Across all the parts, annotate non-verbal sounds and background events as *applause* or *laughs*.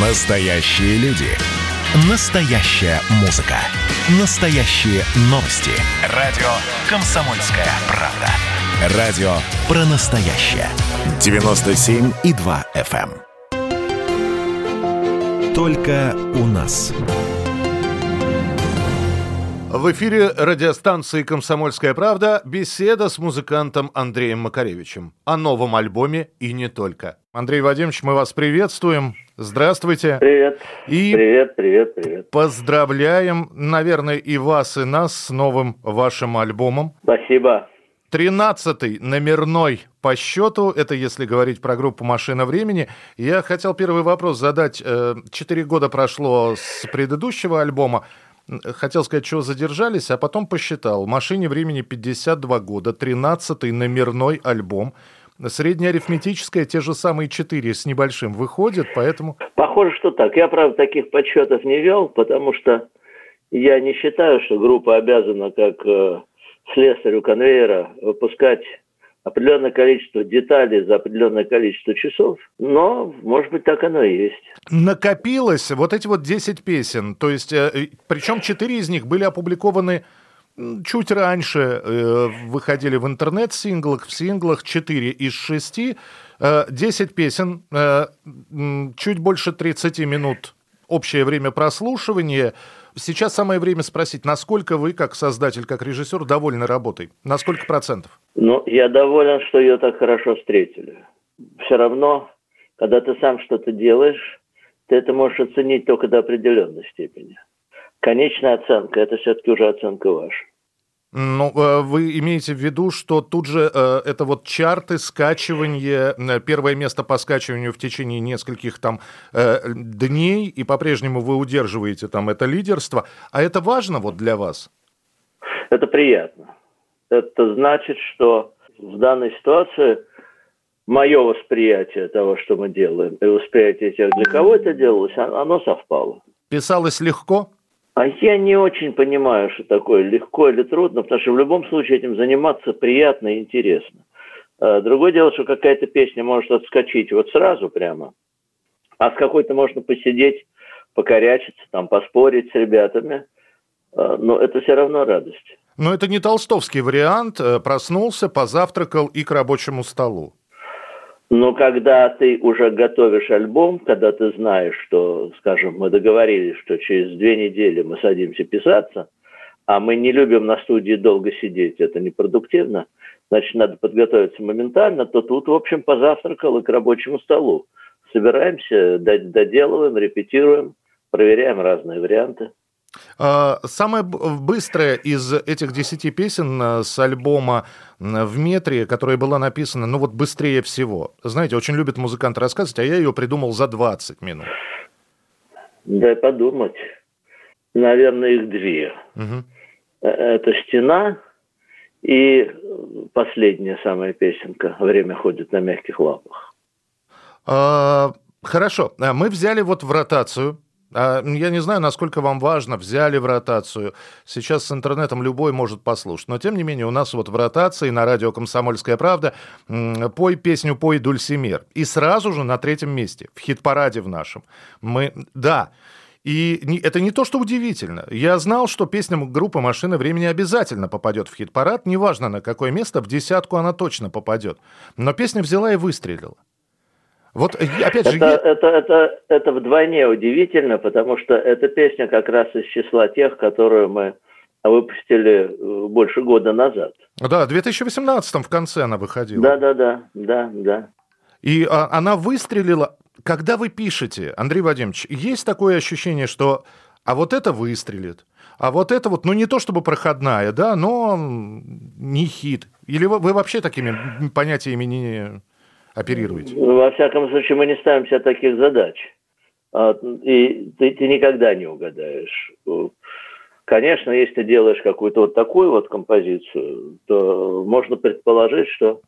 Настоящие люди. Настоящая музыка. Настоящие новости. Радио «Комсомольская правда». Радио про настоящее. 97,2 FM. эм. Только у нас. В эфире радиостанции «Комсомольская правда» беседа с музыкантом Андреем Макаревичем о новом альбоме и не только. Андрей Вадимович, мы вас приветствуем. Здравствуйте. Привет. И Привет, привет, привет. поздравляем, наверное, и вас, и нас с новым вашим альбомом. Спасибо. Тринадцатый номерной по счету, это если говорить про группу «Машина времени». Я хотел первый вопрос задать. Э, Четыре года прошло с предыдущего альбома. Хотел сказать, чего задержались, а потом посчитал. «Машине времени» 52 года, тринадцатый номерной альбом. Среднеарифметическое, те же самые четыре с небольшим выходит, поэтому... Похоже, что так. Я, правда, таких подсчетов не вел, потому что я не считаю, что группа обязана, как э, слесарю конвейера, выпускать определенное количество деталей за определенное количество часов. Но, может быть, так оно и есть. накопилось вот эти вот 10 песен. То есть, э, причем 4 из них были опубликованы чуть раньше, э, выходили в интернет-синглах, в синглах 4 из 6. Э, 10 песен, э, чуть больше 30 минут общее время прослушивания. Сейчас самое время спросить, насколько вы, как создатель, как режиссер, довольны работой? На сколько процентов? Но я доволен, что ее так хорошо встретили. Все равно, когда ты сам что-то делаешь, ты это можешь оценить только до определенной степени. Конечная оценка – это все-таки уже оценка ваша. Ну, э, вы имеете в виду, что тут же э, это вот чарты, скачивание, э, первое место по скачиванию в течение нескольких там дней, и по-прежнему вы удерживаете там это лидерство. А это важно вот для вас? Это приятно. Это значит, что в данной ситуации мое восприятие того, что мы делаем, и восприятие тех, для кого это делалось, оно совпало. Писалось легко? А я не очень понимаю, что такое легко или трудно, потому что в любом случае этим заниматься приятно и интересно. А Другое дело, что какая-то песня может отскочить вот сразу прямо, а с какой-то можно посидеть, покорячиться, там, поспорить с ребятами, А, но это все равно радость. Но это не толстовский вариант. э, Проснулся, позавтракал и к рабочему столу. Но когда ты уже готовишь альбом, когда ты знаешь, что, скажем, мы договорились, что через две недели мы садимся писаться, а мы не любим на студии долго сидеть, это непродуктивно, значит, надо подготовиться моментально, то тут, в общем, позавтракал и к рабочему столу. Собираемся, до- доделываем, репетируем, проверяем разные варианты. А, Самое б- быстрое из этих десяти песен э, с альбома «В метре», которая была написана, ну вот быстрее всего. Знаете, очень любит музыкант рассказывать, а я ее придумал за 20 минут. Дай подумать. Наверное, их две. Э, Это «Стена» и последняя самая песенка «Время ходит на мягких лапах». А, Хорошо, А, мы взяли вот в ротацию. А, Я не знаю, насколько вам важно, взяли в ротацию. Сейчас с интернетом любой может послушать. Но, тем не менее, у нас вот в ротации на радио «Комсомольская правда» «Пой песню, пой, Дульсимир». И сразу же на третьем месте, в хит-параде в нашем. Мы, да, и это не то, что удивительно. Я знал, что песня группы «Машина времени» обязательно попадет в хит-парад. Неважно, на какое место, в десятку она точно попадет. Но песня взяла и выстрелила. Вот, э, опять же, Это, это, это, это вдвойне удивительно, потому что эта песня как раз из числа тех, которую мы выпустили э, больше года назад. да, в 2018 в конце она выходила. Да-да-да, да, да. И а, она выстрелила. Когда вы пишете, Андрей Вадимович, есть такое ощущение, что а вот это выстрелит, а вот это вот, ну не то чтобы проходная, да, но не хит. Или вы, вы вообще такими понятиями не оперируете? Во всяком случае, мы не ставим себе таких задач. А, И ты, ты никогда не угадаешь. Конечно, если ты делаешь какую-то вот такую вот композицию, то можно предположить, что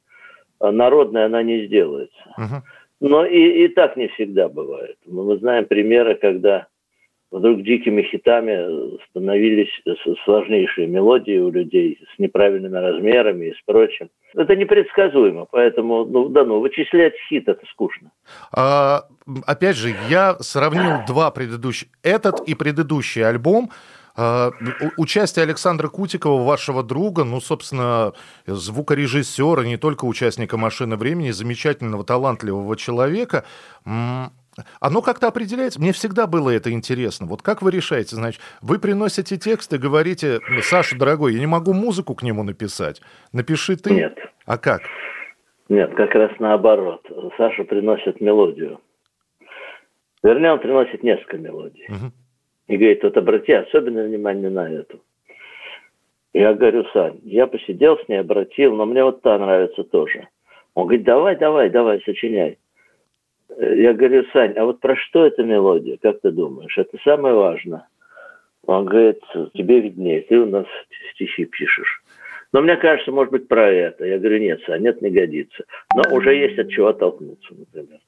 народная она не сделается. Мгм. Но и, и так не всегда бывает. Мы мы знаем примеры, когда вдруг дикими хитами становились сложнейшие мелодии у людей с неправильными размерами и с прочим. Это непредсказуемо, поэтому, ну да ну, вычислять хит это скучно. А, опять же, я сравнил два предыдущих, этот и предыдущий альбом. А, участие Александра Кутикова, вашего друга, ну, собственно, звукорежиссера, не только участника «Машины времени», замечательного, талантливого человека. Оно как-то определяется. Мне всегда было это интересно. Вот как вы решаете? Значит, вы приносите текст и говорите, Саша, дорогой, я не могу музыку к нему написать. Напиши ты. Нет. А как? Нет, как раз наоборот. Саша приносит мелодию. Вернее, он приносит несколько мелодий. Угу. И говорит, вот обрати особенное внимание на эту. Я говорю, Сань, я посидел с ней, обратил, но мне вот та нравится тоже. Он говорит, давай, давай, давай, сочиняй. Я говорю, Сань, а вот про что эта мелодия, как ты думаешь? Это самое важное. Он говорит, тебе виднее, ты у нас стихи пишешь. Но мне кажется, может быть, про это. Я говорю, нет, Сань, нет, не годится. Но уже есть от чего оттолкнуться, например.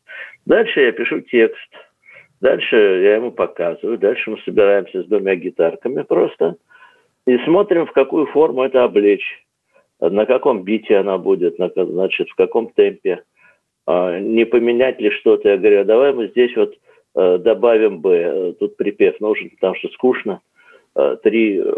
Дальше я пишу текст. Дальше я ему показываю. Дальше мы собираемся с двумя гитарками просто и смотрим, в какую форму это облечь. На каком бите она будет, на, значит, в каком темпе не поменять ли что-то. Я говорю, а давай мы здесь вот э, добавим Б, тут припев нужен, потому что скучно, э, три э,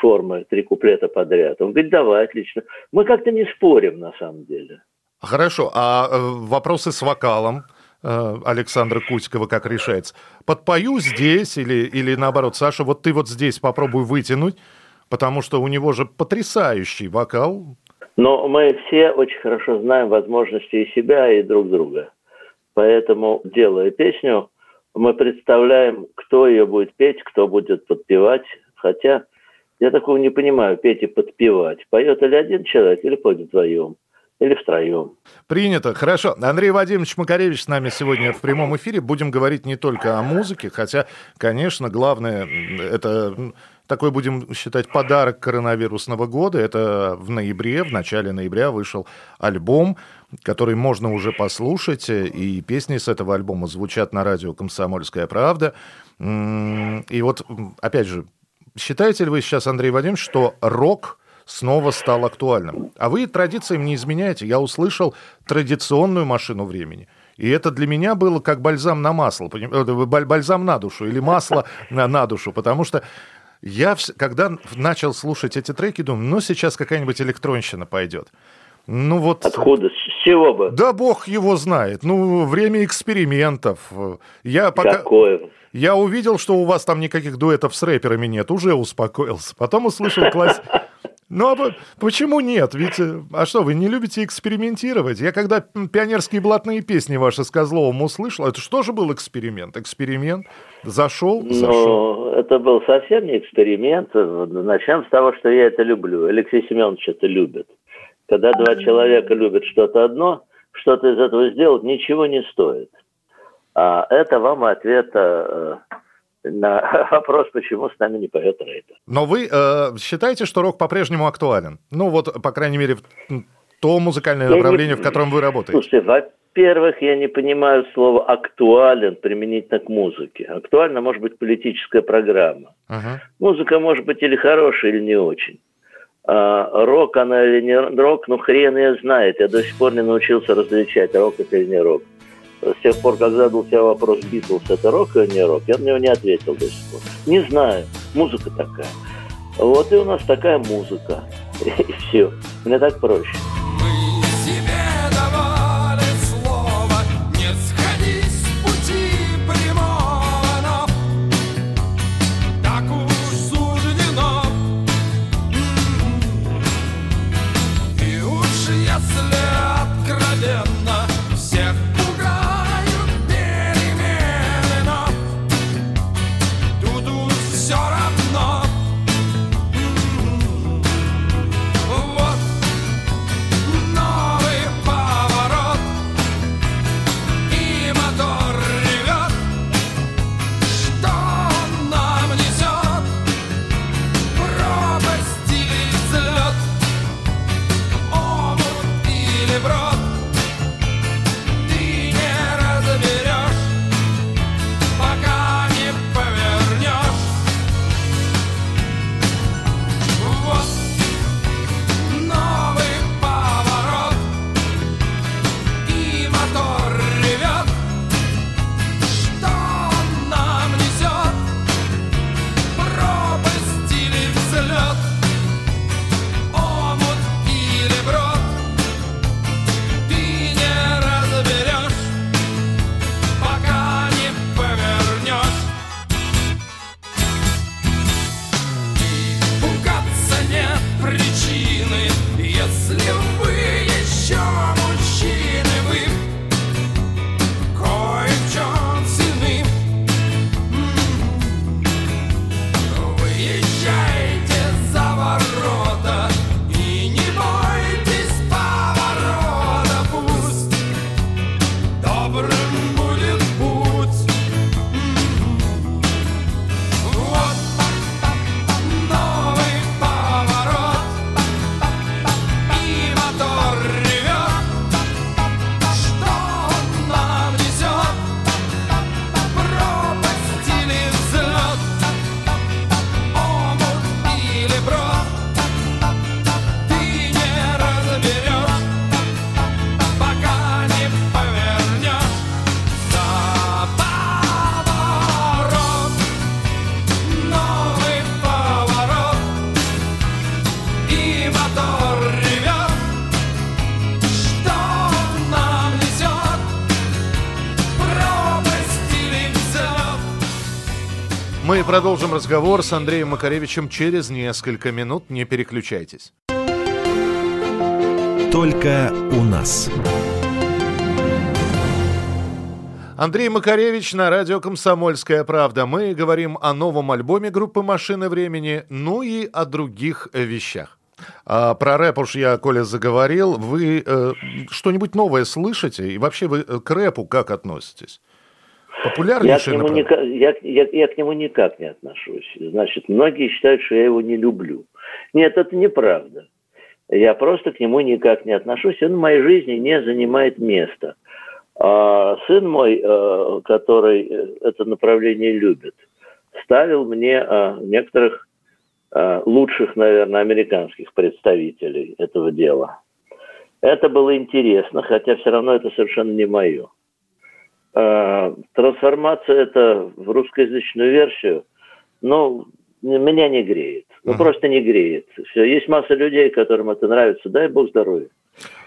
формы, три куплета подряд. Он говорит, давай, отлично. Мы как-то не спорим на самом деле. Хорошо, а вопросы с вокалом? Александра Кутикова как решается? Подпою здесь или, или наоборот, Саша, вот ты вот здесь попробуй вытянуть, потому что у него же потрясающий вокал, но мы все очень хорошо знаем возможности и себя, и друг друга. Поэтому, делая песню, мы представляем, кто ее будет петь, кто будет подпевать. Хотя я такого не понимаю, петь и подпевать. Поет или один человек, или поет вдвоем или втроем. Принято. Хорошо. Андрей Вадимович Макаревич с нами сегодня в прямом эфире. Будем говорить не только о музыке, хотя, конечно, главное, это такой, будем считать, подарок коронавирусного года. Это в ноябре, в начале ноября вышел альбом, который можно уже послушать, и песни с этого альбома звучат на радио «Комсомольская правда». И вот, опять же, считаете ли вы сейчас, Андрей Вадимович, что рок снова стал актуальным? А вы традициям не изменяете. Я услышал традиционную машину времени – и это для меня было как бальзам на масло, э, бальзам на душу или масло *laughs* на, на душу, потому что я, когда начал слушать эти треки, думаю, ну, сейчас какая-нибудь электронщина пойдет. Ну вот... Откуда? С чего бы? Да бог его знает. Ну, время экспериментов. Я пока... Какое? Я увидел, что у вас там никаких дуэтов с рэперами нет, уже успокоился. Потом услышал класс... Ну, а почему нет? Ведь, э, а что, вы не любите экспериментировать? Я когда пионерские блатные песни ваши с Козловым услышал, это что же был эксперимент? Эксперимент? Зашел? Зашел. Ну, это был совсем не эксперимент. Начнем с того, что я это люблю. Алексей Семенович это любит. Когда два человека любят что-то одно, что-то из этого сделать ничего не стоит. А это вам ответ э, на *laughs* вопрос, почему с нами не поет Рейтер. Но вы э, считаете, что рок по-прежнему актуален? Ну вот, по крайней мере, то музыкальное я направление, не... в котором вы работаете. Слушайте, во-первых, я не понимаю слово «актуален» применительно к музыке. Актуальна может быть политическая программа. Uh-huh. Музыка может быть или хорошая, или не очень. А, рок она или не рок, ну хрен ее знает. Я до сих пор не научился различать, рок это или не рок с тех пор, как задал себе вопрос, Битлз это рок или не рок, я на него не ответил до сих пор. Не знаю, музыка такая. Вот и у нас такая музыка. *laughs* И все. Мне так проще. Мы продолжим разговор с Андреем Макаревичем через несколько минут. Не переключайтесь. Только у нас. Андрей Макаревич на радио «Комсомольская правда». Мы говорим о новом альбоме группы «Машины времени», ну и о других вещах. А про рэп уж я, Коля, заговорил. Вы э, что-нибудь новое слышите? И вообще вы к рэпу как относитесь? Популярнейшее я к, нему никак, я, я, я к нему никак не отношусь. Значит, многие считают, что я его не люблю. Нет, это неправда. Я просто к нему никак не отношусь. Он в моей жизни не занимает места. А сын мой, э, который э, это направление любит, ставил мне э, некоторых лучших, наверное, американских представителей этого дела. Это было интересно, хотя все равно это совершенно не мое. А, трансформация это в русскоязычную версию, ну, меня не греет. Ну, uh-huh. просто не греет. Все. Есть масса людей, которым это нравится. Дай бог здоровья.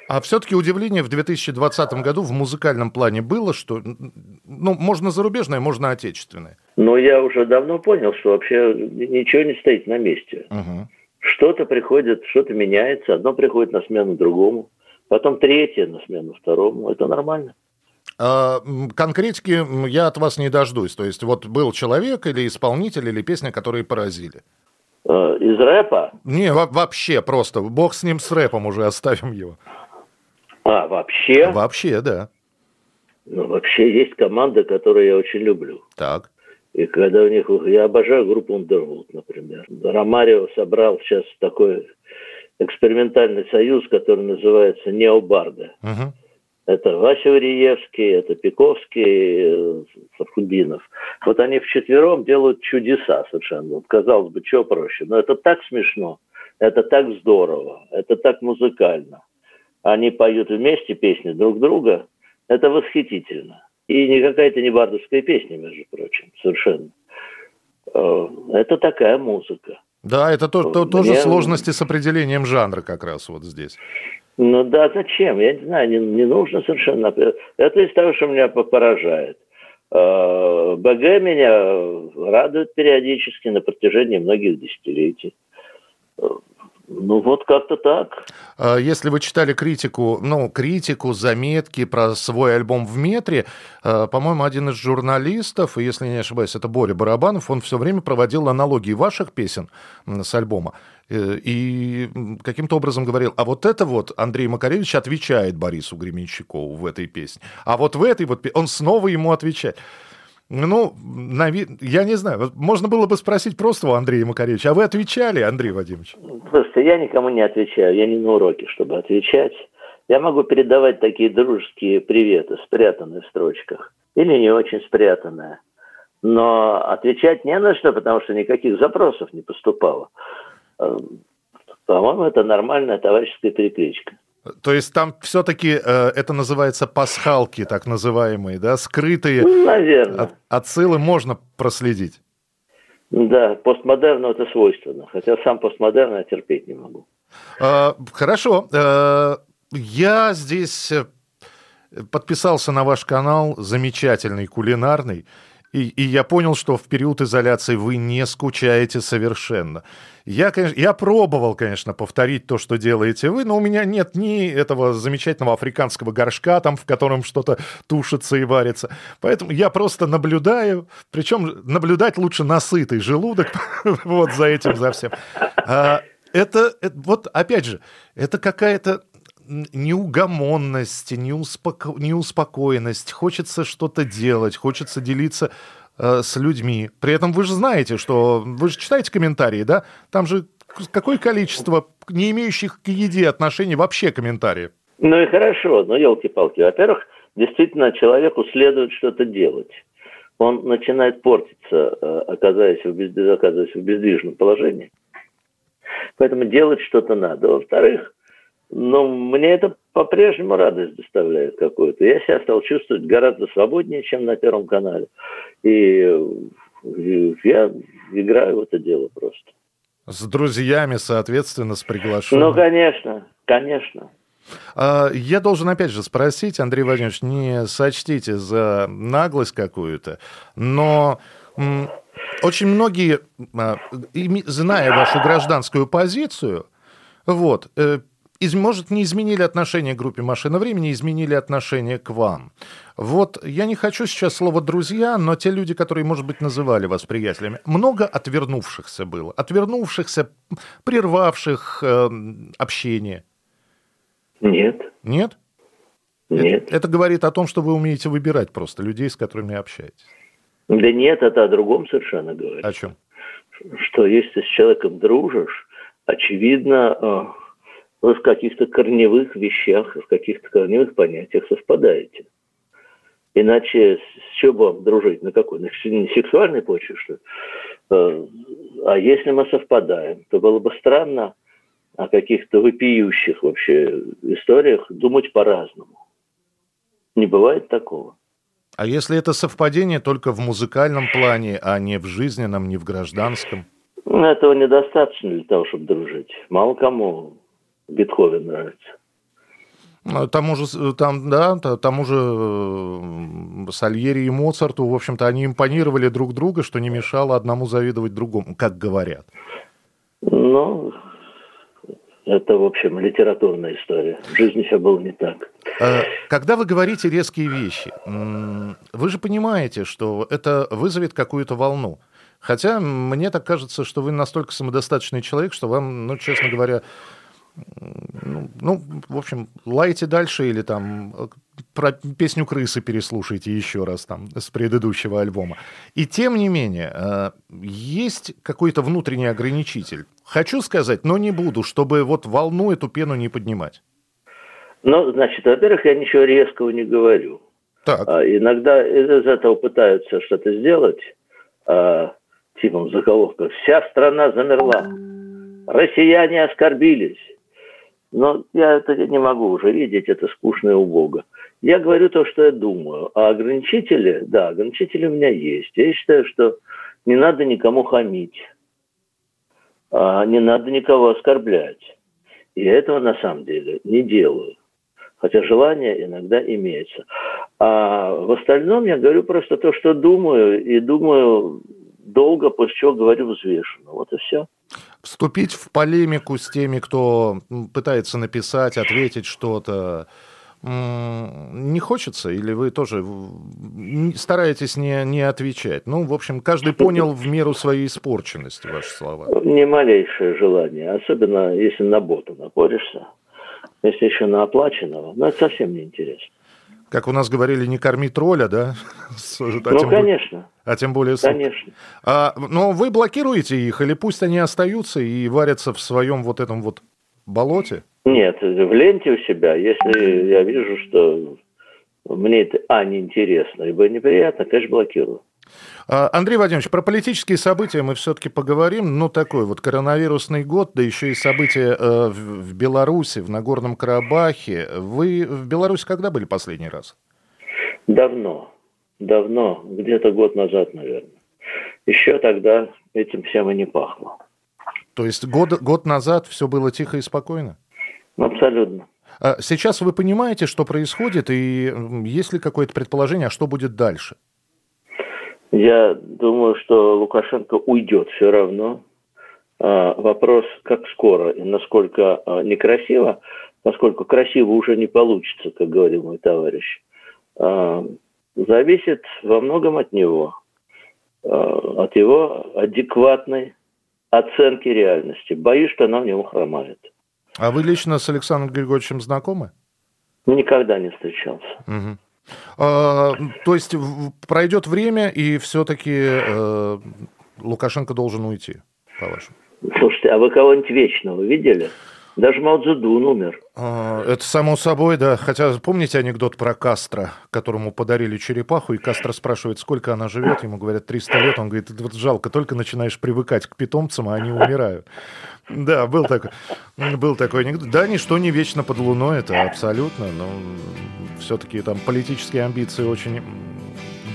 А все-таки удивление в 2020 году в музыкальном плане было, что, ну, можно зарубежное, можно отечественное. Ну, я уже давно понял, что вообще ничего не стоит на месте. Uh-huh. Что-то приходит, что-то меняется, одно приходит на смену другому, потом третье на смену второму. Это нормально. А, конкретики я от вас не дождусь. То есть вот был человек или исполнитель, или песня, которые поразили. Э, из рэпа? Не, вообще просто. Бог с ним, с рэпом уже оставим его. А, вообще? Вообще, да. Ну, вообще есть команда, которую я очень люблю. Так. И когда у них... Я обожаю группу Underwood, например. Ромарио собрал сейчас такой экспериментальный союз, который называется Необарда. Угу. Это Вася Уриевский, это Пиковский, Фархудинов. Э, вот они вчетвером делают чудеса совершенно. Вот, казалось бы, что проще. Но это так смешно, это так здорово, это так музыкально. Они поют вместе песни друг друга. Это восхитительно. И не какая-то не бардовская песня, между прочим, совершенно. Э, это такая музыка. Да, это то, то, тоже Мне... сложности с определением жанра как раз вот здесь. Ну да, зачем? Я не знаю, не, не нужно совершенно. Это из того, что меня поражает. Э, БГ меня радует периодически на протяжении многих десятилетий. Ну вот как-то так. А если вы читали критику, ну, критику, заметки про свой альбом в метре, э, по-моему, один из журналистов, если не ошибаюсь, это Боря Барабанов, он все время проводил аналогии ваших песен с альбома. Э, и каким-то образом говорил, а вот это вот Андрей Макаревич отвечает Борису Гременщикову в этой песне. А вот в этой вот он снова ему отвечает. Ну, я не знаю, можно было бы спросить просто у Андрея Макаревича, а вы отвечали, Андрей Вадимович? Просто я никому не отвечаю, я не на уроке, чтобы отвечать. Я могу передавать такие дружеские приветы, спрятанные в строчках, или не очень спрятанные. Но отвечать не на что, потому что никаких запросов не поступало. Эм, по-моему, это нормальная товарищеская перекличка. То есть там все-таки э, это называется пасхалки, так называемые, да, скрытые ну, Наверное. От, отсылы можно проследить. Да, постмодерну это свойственно, хотя сам постмодерн я терпеть не могу. Э, хорошо, э, я здесь э, подписался на ваш канал, замечательный, кулинарный. И, и я понял, что в период изоляции вы не скучаете совершенно. Я, конечно, я пробовал, конечно, повторить то, что делаете вы, но у меня нет ни этого замечательного африканского горшка, там, в котором что-то тушится и варится. Поэтому я просто наблюдаю, причем наблюдать лучше на сытый желудок, *laughs* вот за этим, за всем. А, это, это, вот опять же, это какая-то неугомонность, неуспоко... неуспокоенность, хочется что-то делать, хочется делиться э, с людьми. При этом вы же знаете, что вы же читаете комментарии, да? Там же какое количество не имеющих к еде отношений вообще комментариев. Ну и хорошо, но елки-палки. Во-первых, действительно человеку следует что-то делать. Он начинает портиться, э, оказываясь в, без... оказываясь в бездвижном положении. Поэтому делать что-то надо. Во-вторых, но мне это по-прежнему радость доставляет какую-то. Я себя стал чувствовать гораздо свободнее, чем на Первом канале. И, я играю в это дело просто. С друзьями, соответственно, с приглашенными. Ну, конечно, конечно. А, я должен опять же спросить, Андрей Владимирович, не сочтите за наглость какую-то, но очень многие, а, зная вашу гражданскую позицию, вот, э, может, не изменили отношение к группе «Машина времени», изменили отношение к вам. Вот я не хочу сейчас слово «друзья», но те люди, которые, может быть, называли вас приятелями, много отвернувшихся было, отвернувшихся, прервавших э, общение. Нет. Нет? Нет. Это, это говорит о том, что вы умеете выбирать просто людей, с которыми общаетесь. Да нет, это о другом совершенно говорит. О чем? Что если с человеком дружишь, очевидно, э, вы в каких-то корневых вещах, в каких-то корневых понятиях совпадаете. Иначе с чего бы вам дружить? На какой? На сексуальной почве, что ли? Э, а если мы совпадаем, то было бы странно о каких-то вопиющих вообще историях думать по-разному. Не бывает такого. А если это совпадение только в музыкальном плане, а не в жизненном, не в гражданском? Этого недостаточно для того, чтобы дружить. Мало кому Бетховен нравится. Ну, тому же, там, да, тому же э, Сальери и Моцарту, в общем-то, они импонировали друг друга, что не мешало одному завидовать другому, как говорят. Ну, это, в общем, литературная история. В жизни все было не так. Э, когда вы говорите резкие вещи, вы же понимаете, что это вызовет какую-то волну. Хотя мне так кажется, что вы настолько самодостаточный человек, что вам, ну, честно говоря, ну, ну, в общем, лайте дальше или там э, про песню «Крысы» переслушайте еще раз там с предыдущего альбома. И тем не менее, э, есть какой-то внутренний ограничитель. Хочу сказать, но не буду, чтобы вот волну эту пену не поднимать. Ну, значит, во-первых, я ничего резкого не говорю. Так. А, иногда из этого пытаются что-то сделать, а, типом заголовка «Вся страна замерла». Россияне оскорбились. Но я это не могу уже видеть, это скучно и убого. Я говорю то, что я думаю. А ограничители, да, ограничители у меня есть. Я считаю, что не надо никому хамить, а не надо никого оскорблять. И я этого на самом деле не делаю. Хотя желание иногда имеется. А в остальном я говорю просто то, что думаю, и думаю долго, после чего говорю взвешенно. Вот и все вступить в полемику с теми, кто пытается написать, ответить что-то, не хочется? Или вы тоже стараетесь не, не отвечать? Ну, в общем, каждый понял в меру своей испорченности ваши слова. Не малейшее желание, особенно если на боту напоришься. Если еще на оплаченного, ну, это совсем не интересно как у нас говорили, не корми тролля, да? *laughs* А ну, конечно. А тем более... Конечно. А, но вы блокируете их, или пусть они остаются и варятся в своем вот этом вот болоте? Нет, в ленте у себя, если я вижу, что мне это, а, неинтересно, и бы неприятно, конечно, блокирую. А, Андрей Владимирович, про политические события мы все-таки поговорим. Ну, такой вот коронавирусный год, да еще и события э, в Беларуси, в Нагорном Карабахе. Вы в Беларуси когда были последний раз? Давно. Давно. Где-то год назад, наверное. Еще тогда этим всем и не пахло. То есть год, год назад все было тихо и спокойно? Абсолютно. А сейчас вы понимаете, что происходит, и есть ли какое-то предположение, а что будет дальше? Я думаю, что Лукашенко уйдет все равно. А, вопрос, как скоро и насколько а, некрасиво, поскольку красиво уже не получится, как говорил мой товарищ, а, зависит во многом от него, от его адекватной оценки реальности. Боюсь, что она в него хромает. А вы лично с Александром Григорьевичем знакомы? Никогда не встречался. Угу. А, то есть пройдет время, и все-таки э, Лукашенко должен уйти, по-вашему? Слушайте, а вы кого-нибудь вечного видели? Даже Мао Цзэдун умер. А, это само собой, да. Хотя помните анекдот про Кастро, которому подарили черепаху, и Кастро спрашивает, сколько она живет? Ему говорят, 300 лет. Он говорит, вот жалко, только начинаешь привыкать к питомцам, а они умирают. Да, был такой, был такой анекдот. Да, ничто не вечно под луной, это абсолютно, но все-таки там политические амбиции очень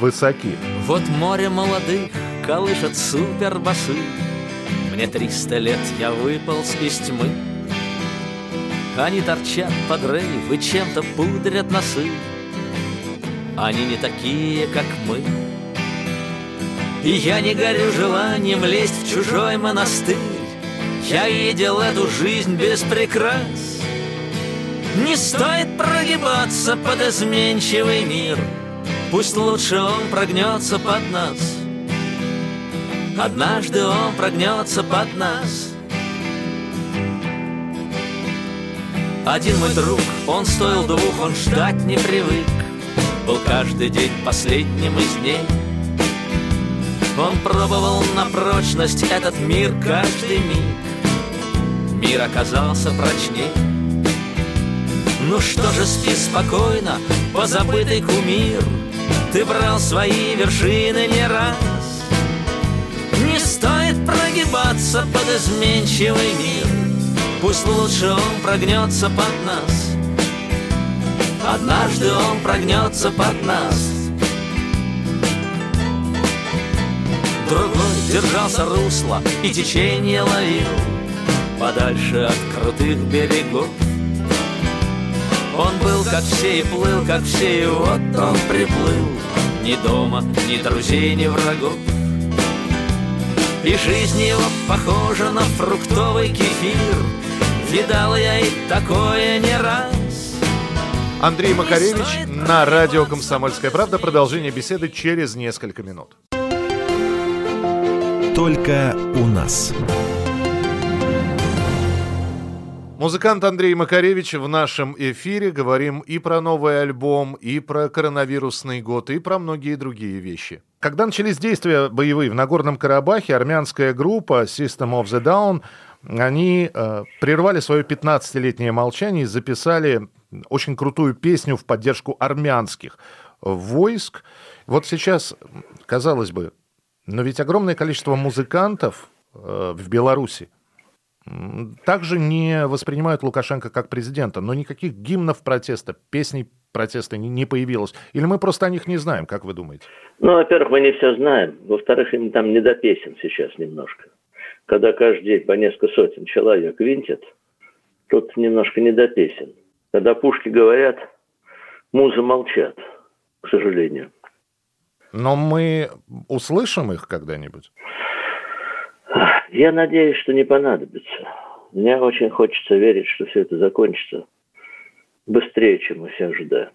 высоки. Вот море молодых колышет супербасы. Мне триста лет, я выполз из тьмы Они торчат под рейв и чем-то пудрят носы. Они не такие, как мы. И я не горю желанием лезть в чужой монастырь. Я видел эту жизнь без прикрас. Не стоит прогибаться под изменчивый мир. Пусть лучше он прогнется под нас. Однажды он прогнется под нас Один мой друг, он стоил двух, он ждать не привык. Был каждый день последним из дней. Он пробовал на прочность этот мир каждый миг. Мир оказался прочней. Ну что же, спи спокойно, позабытый кумир. Ты брал свои вершины не раз. Не стоит прогибаться под изменчивый мир Пусть лучше он прогнется под нас. Однажды он прогнется под нас. Другой держался русла и течение ловил Подальше от крутых берегов. Он был как все и плыл, как все, и вот он приплыл. Ни дома, ни друзей, ни врагов и жизнь его похожа на фруктовый кефир Видал я и такое не раз. Андрей Макаревич на радио «Комсомольская правда». Продолжение беседы через несколько минут. Только у нас. Музыкант Андрей Макаревич в нашем эфире. Говорим и про новый альбом, и про коронавирусный год, и про многие другие вещи. Когда начались действия боевые в Нагорном Карабахе, армянская группа System of the Down – они э, прервали свое 15-летнее молчание и записали очень крутую песню в поддержку армянских войск. Вот сейчас, казалось бы, но ведь огромное количество музыкантов э, в Беларуси также не воспринимают Лукашенко как президента, но никаких гимнов протеста, песней протеста не, появилось. Или мы просто о них не знаем, как вы думаете? Ну, во-первых, мы не все знаем. Во-вторых, им там не до песен сейчас немножко когда каждый день по несколько сотен человек винтят, тут немножко не до песен. Когда пушки говорят, музы молчат, к сожалению. Но мы услышим их когда-нибудь? Я надеюсь, что не понадобится. Мне очень хочется верить, что все это закончится быстрее, чем мы все ожидаем.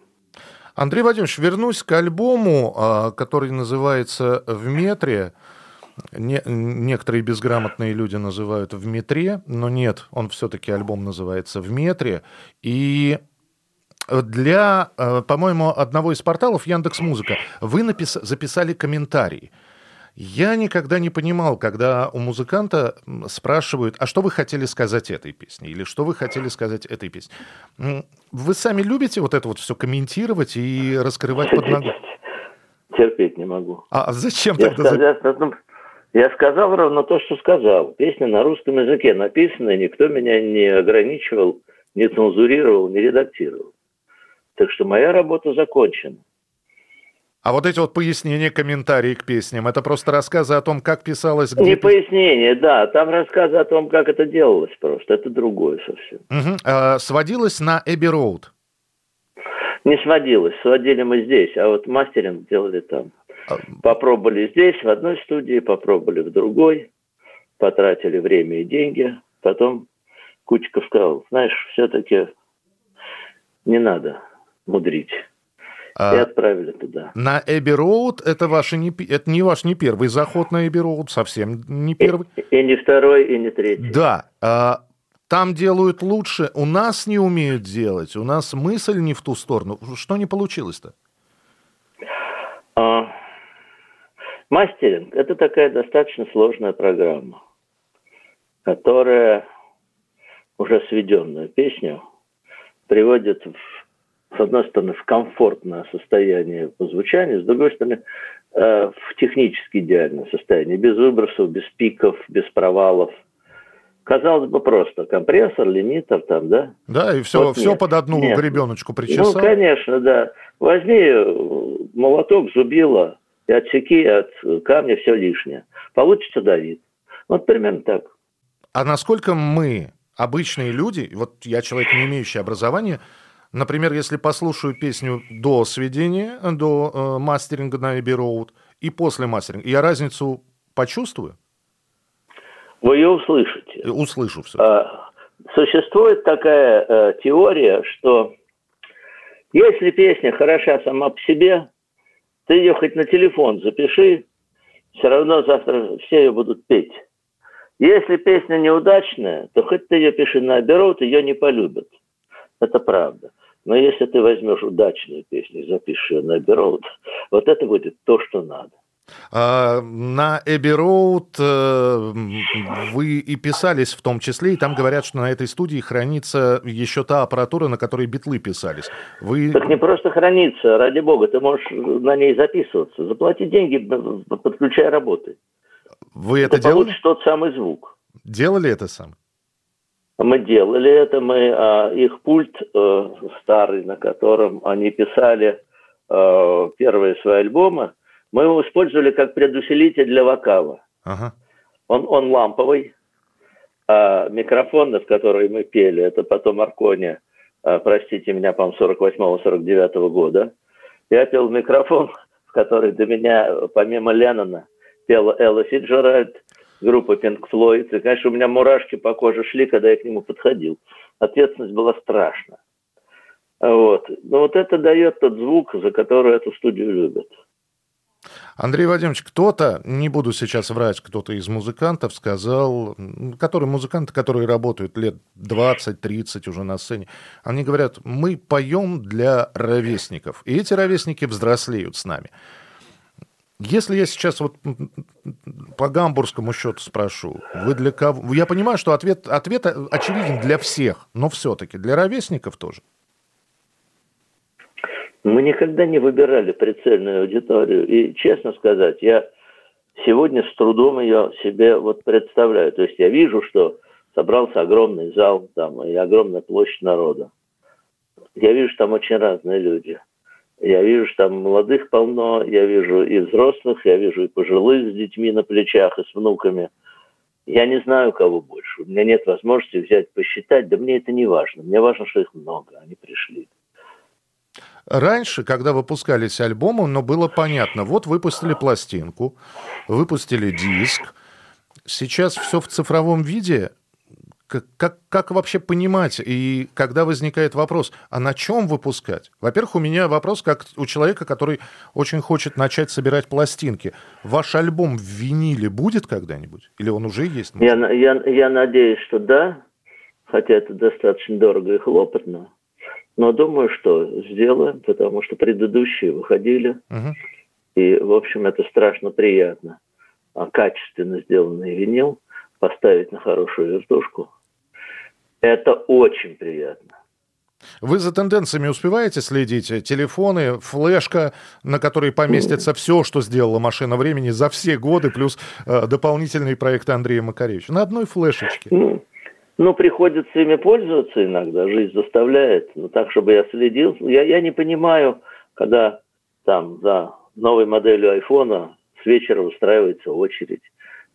Андрей Вадимович, вернусь к альбому, а, который называется «В метре». Не, некоторые безграмотные люди называют в метре, но нет, он все-таки альбом называется в метре. И для, э, по-моему, одного из порталов Яндекс Музыка вы напис... записали комментарий. Я никогда не понимал, когда у музыканта спрашивают, а что вы хотели сказать этой песне, или что вы хотели сказать этой песне. Вы сами любите вот это вот все комментировать и раскрывать под ногу? Терпеть не могу. А зачем я тогда? Я, я сказал ровно то, что сказал. Песня на русском языке написана, никто меня не ограничивал, не цензурировал, не редактировал. Так что моя работа закончена. А вот эти вот пояснения, комментарии к песням, это просто рассказы о том, как писалось... Где... Не пояснения, да, там рассказы о том, как это делалось просто, это другое совсем. Угу. А, сводилось на Эбби Роуд? Не сводилось, сводили мы здесь, а вот мастеринг делали там. Попробовали здесь, в одной студии, попробовали в другой, потратили время и деньги. Потом Кучиков сказал, знаешь, все-таки не надо мудрить. А, и отправили туда. На Эбби Роуд это, ваши не, это не ваш не первый заход на Эбби Роуд, совсем не первый. И, и не второй, и не третий. Да. А, там делают лучше, у нас не умеют делать, у нас мысль не в ту сторону. Что не получилось-то? А, Мастеринг – это такая достаточно сложная программа, которая уже сведенную песню приводит, в, с одной стороны, в комфортное состояние по звучанию, с другой стороны, э, в технически идеальное состояние, без выбросов, без пиков, без провалов. Казалось бы, просто компрессор, лимитер там, да? Да, и все, вот все под одну нет. гребеночку причесал. Ну, конечно, да. Возьми э, молоток, зубило, и отсеки от камня все лишнее. Получится Давид. Вот примерно так. А насколько мы обычные люди, вот я человек, не имеющий образования, например, если послушаю песню до сведения, до э, мастеринга на Abbey Road и после мастеринга, я разницу почувствую? Вы ее услышите. Услышу все. А, существует такая э, теория, что если песня хороша сама по себе, ты ее хоть на телефон запиши, все равно завтра все ее будут петь. Если песня неудачная, то хоть ты ее пиши на оберот, ее не полюбят. Это правда. Но если ты возьмешь удачную песню и запишешь ее на оберот, вот это будет то, что надо. А, на Эбби Роуд э, вы и писались в том числе, и там говорят, что на этой студии хранится еще та аппаратура, на которой битлы писались. Вы... Так не просто хранится, ради бога, ты можешь на ней записываться. Заплати деньги, подключай работы. Вы это ты делали? получишь тот самый звук. Делали это сам? Мы делали это, мы а, их пульт э, старый, на котором они писали э, первые свои альбомы, мы его использовали как предусилитель для вокала. Ага. Он, он ламповый, а микрофоны, в которые мы пели, это потом Аркония, а, простите меня, по-моему, 48-49 года. Я пел микрофон, *laughs* в который до меня, помимо Леннона, пела Элла Фиджеральд, группа Pink Floyd. И, конечно, у меня мурашки по коже шли, когда я к нему подходил. Ответственность была страшна. Вот. Но вот это дает тот звук, за который эту студию любят. Андрей Вадимович, кто-то, не буду сейчас врать, кто-то из музыкантов сказал, которые музыканты, которые работают лет 20-30 уже на сцене, они говорят, мы поем для ровесников, и эти ровесники взрослеют с нами. Если я сейчас вот по гамбургскому счету спрошу, вы для кого? Я понимаю, что ответ, ответ очевиден для всех, но все-таки для ровесников тоже. Мы никогда не выбирали прицельную аудиторию. И, честно сказать, я сегодня с трудом ее себе вот представляю. То есть я вижу, что собрался огромный зал там и огромная площадь народа. Я вижу, что там очень разные люди. Я вижу, что там молодых полно, я вижу и взрослых, я вижу и пожилых с детьми на плечах, и с внуками. Я не знаю, кого больше. У меня нет возможности взять, посчитать. Да мне это не важно. Мне важно, что их много. Они пришли. Раньше, когда выпускались альбомы, но было понятно, вот выпустили пластинку, выпустили диск, сейчас все в цифровом виде, как, как, как вообще понимать, и когда возникает вопрос, а на чем выпускать? Во-первых, у меня вопрос, как у человека, который очень хочет начать собирать пластинки. Ваш альбом в виниле будет когда-нибудь? Или он уже есть? Я, я, я надеюсь, что да, хотя это достаточно дорого и хлопотно. Но думаю, что сделаем, потому что предыдущие выходили. Угу. И, в общем, это страшно приятно. А качественно сделанный винил поставить на хорошую вертушку, это очень приятно. Вы за тенденциями успеваете следить? Телефоны, флешка, на которой поместится все, что сделала машина времени за все годы, плюс э, дополнительные проекты Андрея Макаревича. На одной флешечке. Ну, ну, приходится ими пользоваться иногда, жизнь заставляет. Но так, чтобы я следил. Я, я не понимаю, когда там за новой моделью айфона с вечера устраивается очередь.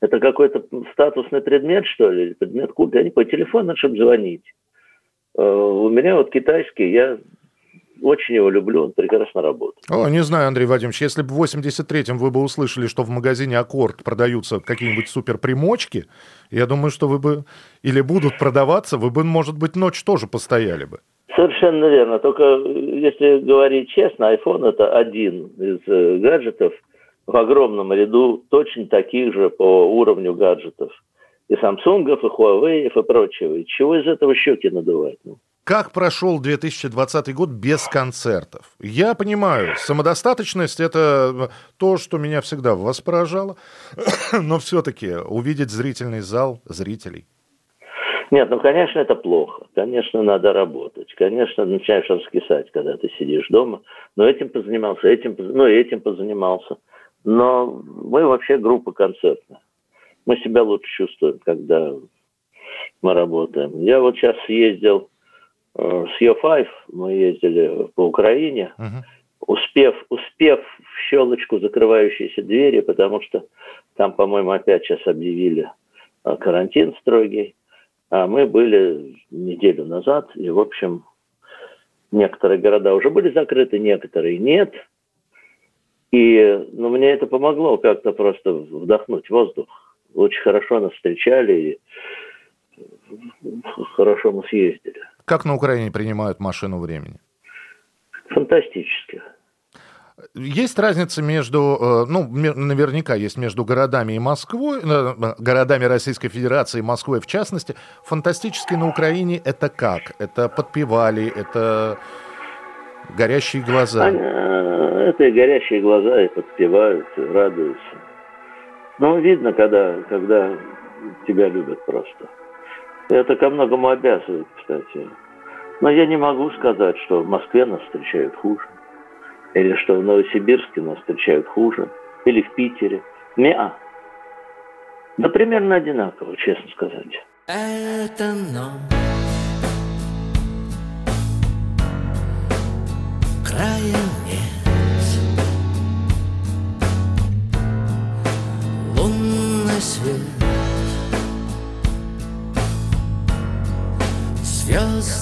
Это какой-то статусный предмет, что ли, предмет культа. Я не по телефону, чтобы звонить. Э, у меня вот китайский, я очень его люблю, он прекрасно работает. О, не знаю, Андрей Вадимович, если бы в 83-м вы бы услышали, что в магазине «Аккорд» продаются какие-нибудь супер-примочки, я думаю, что вы бы, или будут продаваться, вы бы, может быть, ночь тоже постояли бы. Совершенно верно. Только если говорить честно, iPhone это один из э, гаджетов в огромном ряду точно таких же по уровню гаджетов. И Samsung, и Huawei, и прочего. И чего из этого щеки надувать? Ну? Как прошел 2020 год без концертов? Я понимаю, самодостаточность – это то, что меня всегда вас поражало, *coughs* но все-таки увидеть зрительный зал зрителей. Нет, ну, конечно, это плохо. Конечно, надо работать. Конечно, начинаешь раскисать, когда ты сидишь дома. Но этим позанимался, этим, ну, этим позанимался. Но мы вообще группа концертная. Мы себя лучше чувствуем, когда мы работаем. Я вот сейчас ездил Э, с Йо-5 мы ездили по Украине, uh-huh. успев, успев в щелочку закрывающиеся двери, потому что там, по-моему, опять сейчас объявили э, карантин строгий. А мы были неделю назад, и, в общем, некоторые города уже были закрыты, некоторые нет. И ну, мне это помогло как-то просто вдохнуть воздух. Очень хорошо нас встречали, и хорошо мы съездили. Как на Украине принимают машину времени? Фантастически. Есть разница между, э, ну, наверняка есть между городами и Москвой, э, городами Российской Федерации и Москвой в частности. Фантастически на Украине это как? Это подпевали, это горящие глаза? Это и горящие глаза, и подпевают, и радуются. Ну, видно, когда, когда тебя любят просто. Это ко многому обязывает, кстати. Но я не могу сказать, что в Москве нас встречают хуже. Или что в Новосибирске нас встречают хуже. Или в Питере. Неа. Да примерно одинаково, честно сказать. Это ночь.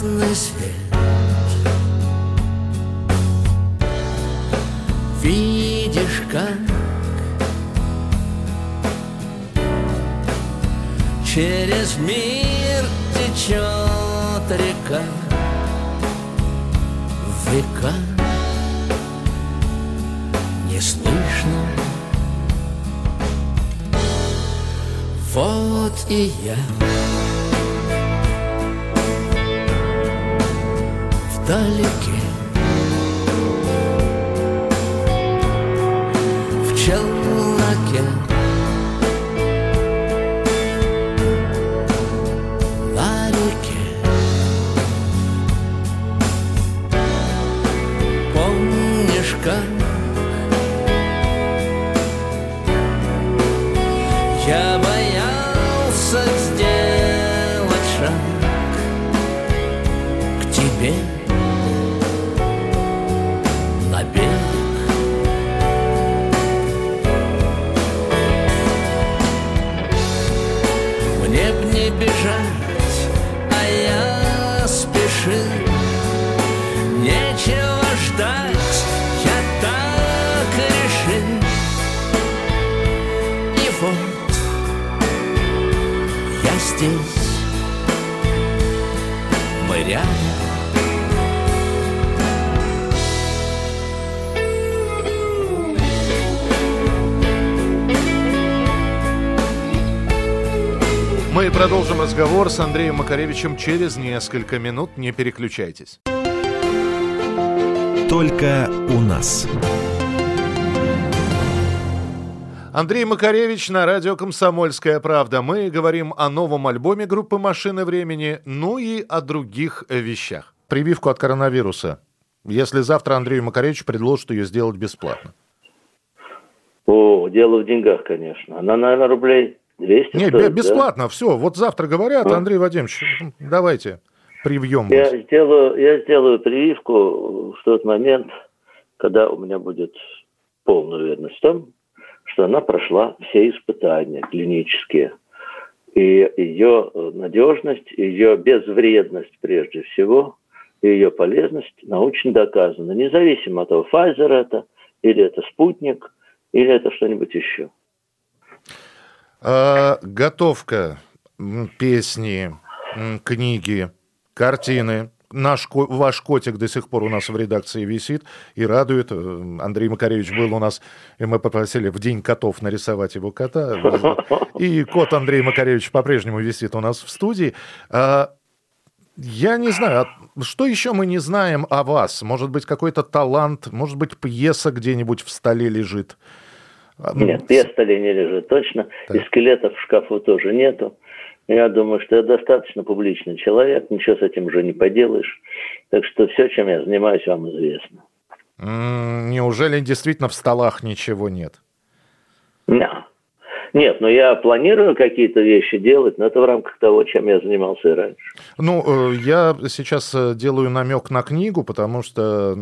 Звездный свет. видишь, как Через мир течет река Века не слышно Вот и я Вдалеке здесь Мы продолжим разговор с Андреем Макаревичем через несколько минут. Не переключайтесь. Только у нас. Андрей Макаревич на радио «Комсомольская правда». Мы говорим о новом альбоме группы «Машины времени», ну и о других вещах. Прививку от коронавируса. Если завтра Андрею Макаревичу предложат ее сделать бесплатно. О, дело в деньгах, конечно. Она, наверное, рублей 200 Нет, стоит, бесплатно, да? все. Вот завтра говорят, а? Андрей Вадимович, давайте привьем я вас. Сделаю, я сделаю прививку в тот момент, когда у меня будет полная уверенность в том, что она прошла все испытания клинические. И ее надежность, ее безвредность прежде всего, и ее полезность научно доказана. Независимо от того, Pfizer это, или это спутник, или это что-нибудь еще. А, готовка, песни, книги, картины, наш, ваш котик до сих пор у нас в редакции висит и радует. Э, Андрей Макаревич был у нас, и мы попросили в День котов нарисовать его кота. И кот Андрей Макаревич по-прежнему висит у нас в студии. А, я не знаю, а что еще мы не знаем о вас? Может быть, какой-то талант, может быть, пьеса где-нибудь в столе лежит? А, Нет, пьеса в столе не лежит, точно. Так. И скелетов в шкафу тоже нету. Я думаю, что я достаточно публичный человек, ничего с этим уже не поделаешь. Так что все, чем я занимаюсь, вам известно. Неужели действительно в столах ничего нет? Нет. Нет, но я планирую какие-то вещи делать, но это в рамках того, чем я занимался и раньше. Ну, э, я сейчас э, делаю намек на книгу, потому что,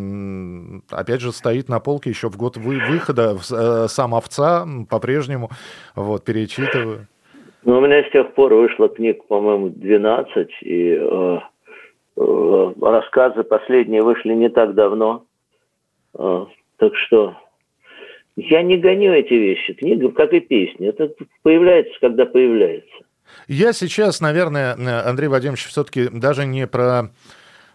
опять же, стоит на полке еще в год выхода э, сам овца по-прежнему. Вот, перечитываю. Ну, у меня с тех пор вышло книг, по-моему, 12, и э, э, рассказы последние вышли не так давно. Э, так что я не гоню эти вещи. Книга, как и песни, это появляется, когда появляется. Я сейчас, наверное, Андрей Вадимович, все-таки даже не про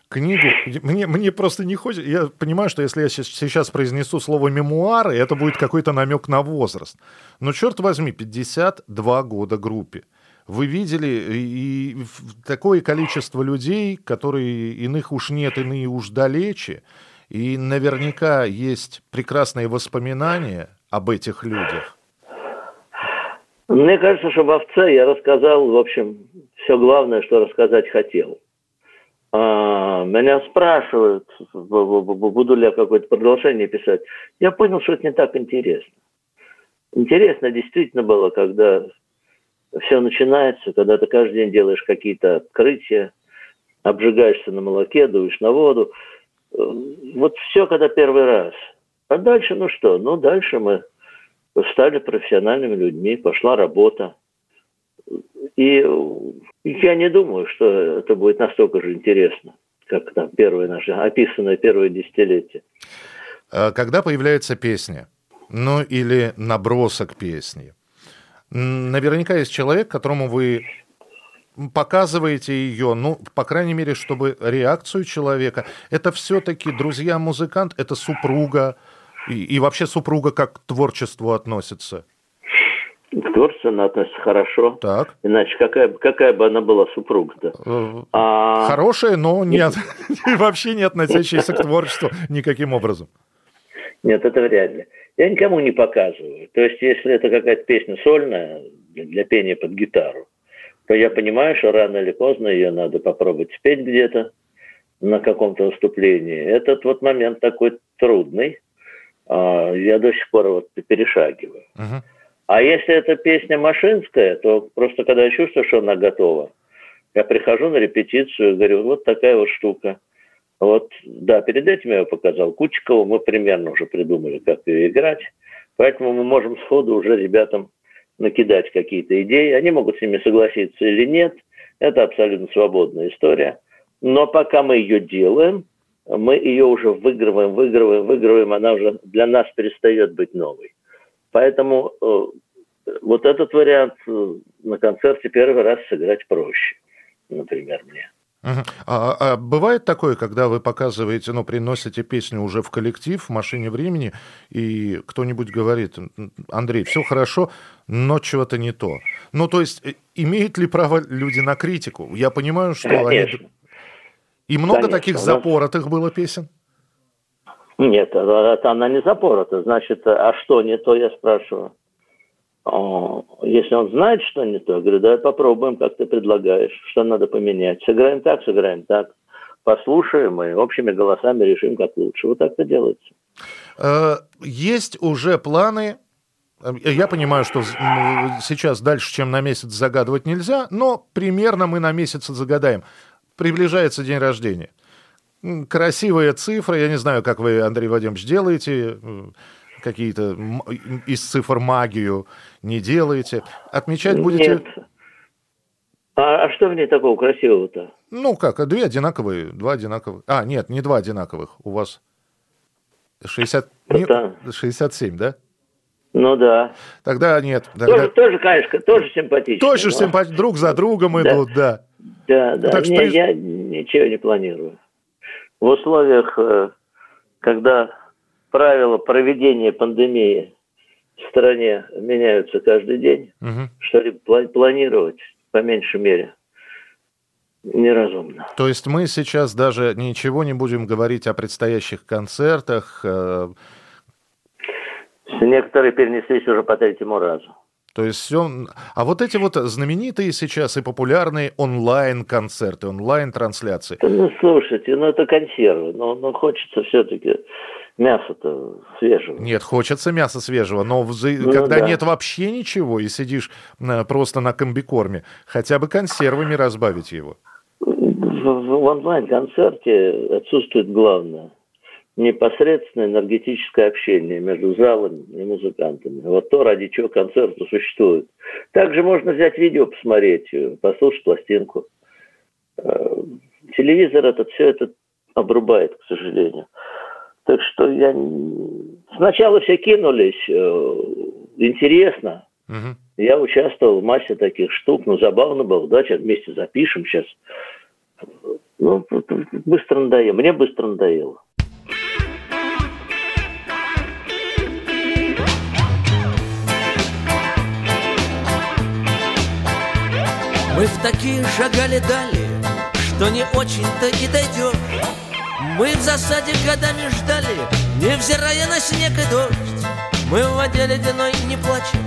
книгу. Мне, мне просто не хочется... Я понимаю, что если я сейчас произнесу слово «мемуары», это будет какой-то намек на возраст. Но, черт возьми, 52 года группе. Вы видели и такое количество людей, которые иных уж нет, иные уж далече. И наверняка есть прекрасные воспоминания об этих людях. Мне кажется, что в овце я рассказал, в общем, все главное, что рассказать хотел. А, меня спрашивают, буду ли я какое-то продолжение писать. Я понял, что это не так интересно. Интересно действительно было, когда все начинается, когда ты каждый день делаешь какие-то открытия, обжигаешься на молоке, дуешь на воду. Вот все, когда первый раз. А дальше, ну что? Ну, дальше мы стали профессиональными людьми, пошла работа. И я не думаю, что это будет настолько же интересно, как там первые наши, описанное первое десятилетие. А когда появляется песня, ну или набросок песни, наверняка есть человек, которому вы показываете ее, ну, по крайней мере, чтобы реакцию человека. Это все-таки друзья-музыкант, это супруга, и, и вообще супруга как к творчеству относится? К творчеству она относится хорошо. Так. Иначе какая, какая бы она была супруга-то? Э, а... Хорошая, но нет, *laughs* вообще не относящаяся к творчеству никаким образом. Нет, это вряд ли. Я никому не показываю. То есть, если это какая-то песня сольная для пения под гитару, то я понимаю, что рано или поздно ее надо попробовать спеть где-то на каком-то выступлении. Этот вот момент такой трудный. А, я до сих пор вот перешагиваю. Uh-huh. А если эта песня машинская, то просто когда я чувствую, что она готова, я прихожу на репетицию и говорю, вот такая вот штука. Вот, да, перед этим я ее показал Кучикову, мы примерно уже придумали, как ее играть. Поэтому мы можем сходу уже ребятам накидать какие-то идеи. Они могут с ними согласиться или нет. Это абсолютно свободная история. Но пока мы ее делаем, мы ее уже выигрываем, выигрываем, выигрываем, она уже для нас перестает быть новой. Поэтому э, вот этот вариант э, на концерте первый раз сыграть проще, например, мне. А, а бывает такое, когда вы показываете, ну, приносите песню уже в коллектив, в машине времени, и кто-нибудь говорит, Андрей, все хорошо, но чего-то не то. Ну, то есть, э, имеют ли право люди на критику? Я понимаю, что Конечно. они и много Конечно, таких запоротых было песен? Нет, это она не запорота. Значит, а что не то, я спрашиваю. Если он знает, что не то, я говорю, давай попробуем, как ты предлагаешь, что надо поменять. Сыграем так, сыграем так. Послушаем и общими голосами решим, как лучше. Вот так это делается. Э, есть уже планы я понимаю, что сейчас дальше, чем на месяц загадывать нельзя, но примерно мы на месяц загадаем приближается день рождения. Красивая цифра, я не знаю, как вы, Андрей Вадимович, делаете, какие-то из цифр магию не делаете. Отмечать будете... Нет. А, а что в ней такого красивого-то? Ну как, две одинаковые, два одинаковых. А, нет, не два одинаковых. У вас 60... Это... 67, да? Ну да. Тогда нет. Тогда... Тоже, тоже, конечно, тоже симпатично. Тоже но... симпатично, друг за другом да. идут, да. Да, да. Так не, я ничего не планирую. В условиях, э, когда правила проведения пандемии в стране меняются каждый день, угу. что-либо планировать, по меньшей мере, неразумно. То есть мы сейчас даже ничего не будем говорить о предстоящих концертах? Э, Некоторые перенеслись уже по третьему разу. То есть все... А вот эти вот знаменитые сейчас и популярные онлайн-концерты, онлайн-трансляции. Ну, слушайте, ну это консервы, но, но хочется все-таки мяса-то свежего. Нет, хочется мяса свежего, но в... ну, когда да. нет вообще ничего и сидишь э, просто на комбикорме, хотя бы консервами разбавить его. В, в онлайн-концерте отсутствует главное – непосредственное энергетическое общение между залом и музыкантами. Вот то, ради чего концерты существуют. Также можно взять видео, посмотреть, э, послушать пластинку. Э, телевизор этот все это обрубает, к сожалению. Так что я... Сначала все кинулись, э, интересно. Угу. Я участвовал в массе таких штук, ну, забавно было, да, сейчас вместе запишем сейчас. Ну, быстро надоело, мне быстро надоело. Мы в такие шагали дали, что не очень-то и дойдешь. Мы в засаде годами ждали, невзирая на снег и дождь. Мы в воде ледяной не плачем,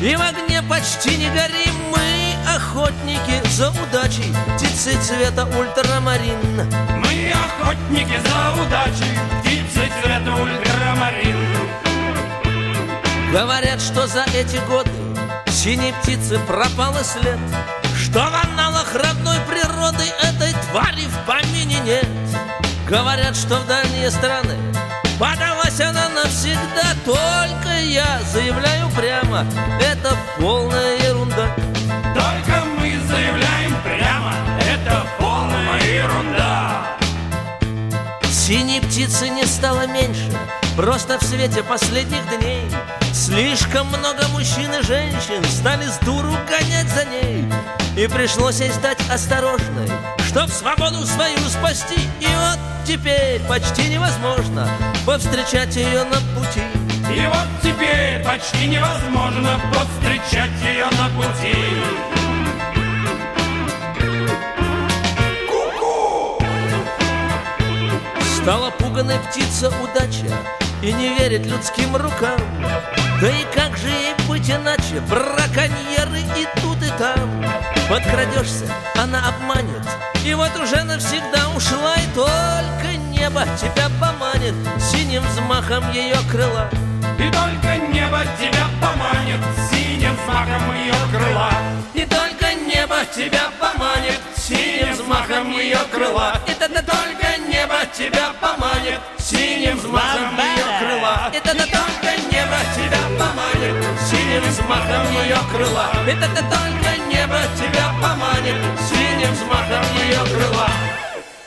и в огне почти не горим. Мы охотники за удачей, птицы цвета ультрамарин. Мы охотники за удачей, птицы цвета ультрамарин. Говорят, что за эти годы синей птицы пропал и след. Что в аналах родной природы этой твари в помине нет Говорят, что в дальние страны подалась она навсегда. Только я заявляю прямо, это полная ерунда. Только мы заявляем прямо, это полная ерунда. Синей птицы не стало меньше, просто в свете последних дней. Слишком много мужчин и женщин стали с дуру гонять за ней. И пришлось ей стать осторожной Чтоб свободу свою спасти. И вот теперь почти невозможно Повстречать ее на пути. И вот теперь почти невозможно Повстречать ее на пути. Стала пуганой птица удача И не верит людским рукам. Да и как же ей быть иначе? Браконьеры и тут и там Подкрадешься, она обманет. И вот уже навсегда ушла И только небо тебя поманит. Синим взмахом ее крыла. И только небо тебя поманит. Синим взмахом ее крыла. И только небо тебя поманит. Синим взмахом ее крыла. И тогда только небо тебя поманит. Синим взмахом ее крыла. И тогда только небо тебя поманит. Синим взмахом ее крыла. И тогда только тебя поманит Синим взмахом ее крыла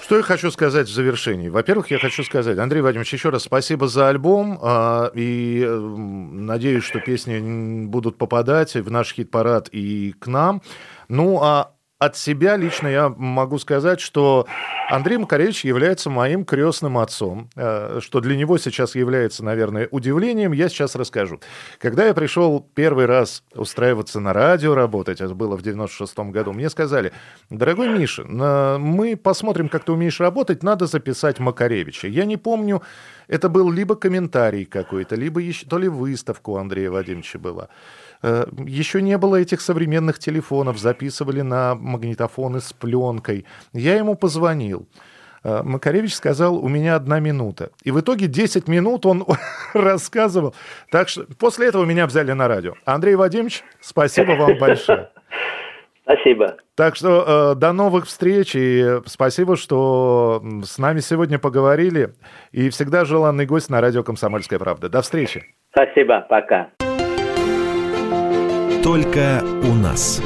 что я хочу сказать в завершении? Во-первых, я хочу сказать, Андрей Вадимович, еще раз спасибо за альбом. А, и э, надеюсь, что песни будут попадать в наш хит-парад и к нам. Ну, а от себя лично я могу сказать, что Андрей Макаревич является моим крестным отцом, э, что для него сейчас является, наверное, удивлением, я сейчас расскажу. Когда я пришел первый раз устраиваться на радио работать, это было в 96 году, мне сказали, дорогой Миша, мы посмотрим, как ты умеешь работать, надо записать Макаревича. Я не помню, это был либо комментарий какой-то, либо еще, то ли выставка у Андрея Вадимовича была. Э, еще не было этих современных телефонов, записывали на магнитофоны с пленкой. Я ему позвонил. Э, Макаревич сказал, у меня одна минута. И в итоге 10 минут он *laughs* рассказывал. Так что после этого меня взяли на радио. Андрей Вадимович, спасибо вам *laughs* большое. Спасибо. Так что э, до новых встреч и спасибо, что с нами сегодня поговорили. И всегда желанный гость на радио «Комсомольская правда». До встречи. Спасибо, пока. Только у нас.